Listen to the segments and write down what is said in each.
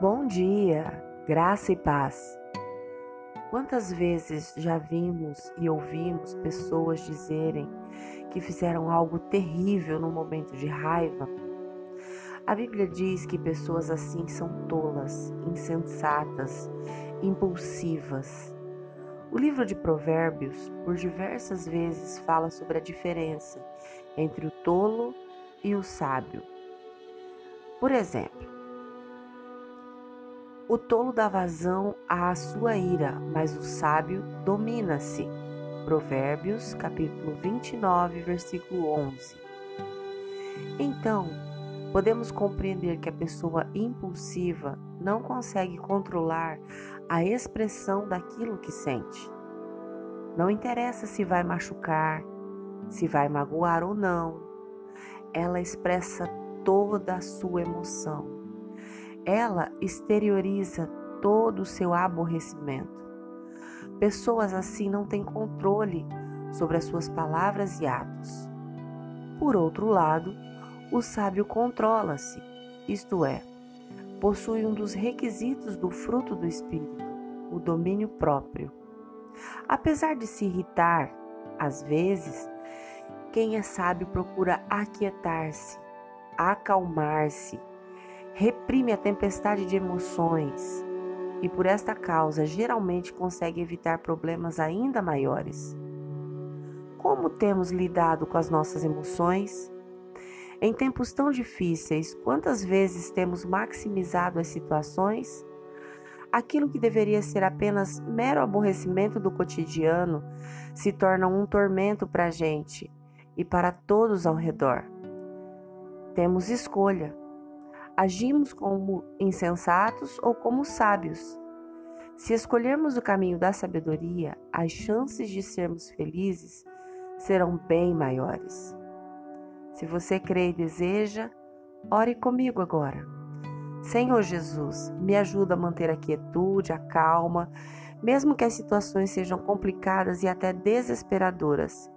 Bom dia, graça e paz. Quantas vezes já vimos e ouvimos pessoas dizerem que fizeram algo terrível no momento de raiva? A Bíblia diz que pessoas assim são tolas, insensatas, impulsivas. O livro de Provérbios, por diversas vezes, fala sobre a diferença entre o tolo e o sábio. Por exemplo, o tolo dá vazão à sua ira, mas o sábio domina-se. Provérbios, capítulo 29, versículo 11. Então, podemos compreender que a pessoa impulsiva não consegue controlar a expressão daquilo que sente. Não interessa se vai machucar, se vai magoar ou não, ela expressa toda a sua emoção ela exterioriza todo o seu aborrecimento. Pessoas assim não têm controle sobre as suas palavras e atos. Por outro lado, o sábio controla-se, isto é, possui um dos requisitos do fruto do espírito, o domínio próprio. Apesar de se irritar, às vezes, quem é sábio procura aquietar-se, acalmar-se reprime a tempestade de emoções e, por esta causa, geralmente consegue evitar problemas ainda maiores. Como temos lidado com as nossas emoções? Em tempos tão difíceis, quantas vezes temos maximizado as situações? Aquilo que deveria ser apenas mero aborrecimento do cotidiano se torna um tormento para a gente e para todos ao redor. Temos escolha agimos como insensatos ou como sábios. Se escolhermos o caminho da sabedoria, as chances de sermos felizes serão bem maiores. Se você crê e deseja, ore comigo agora. Senhor Jesus, me ajuda a manter a quietude, a calma, mesmo que as situações sejam complicadas e até desesperadoras.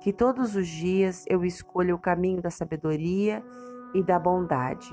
Que todos os dias eu escolha o caminho da sabedoria e da bondade.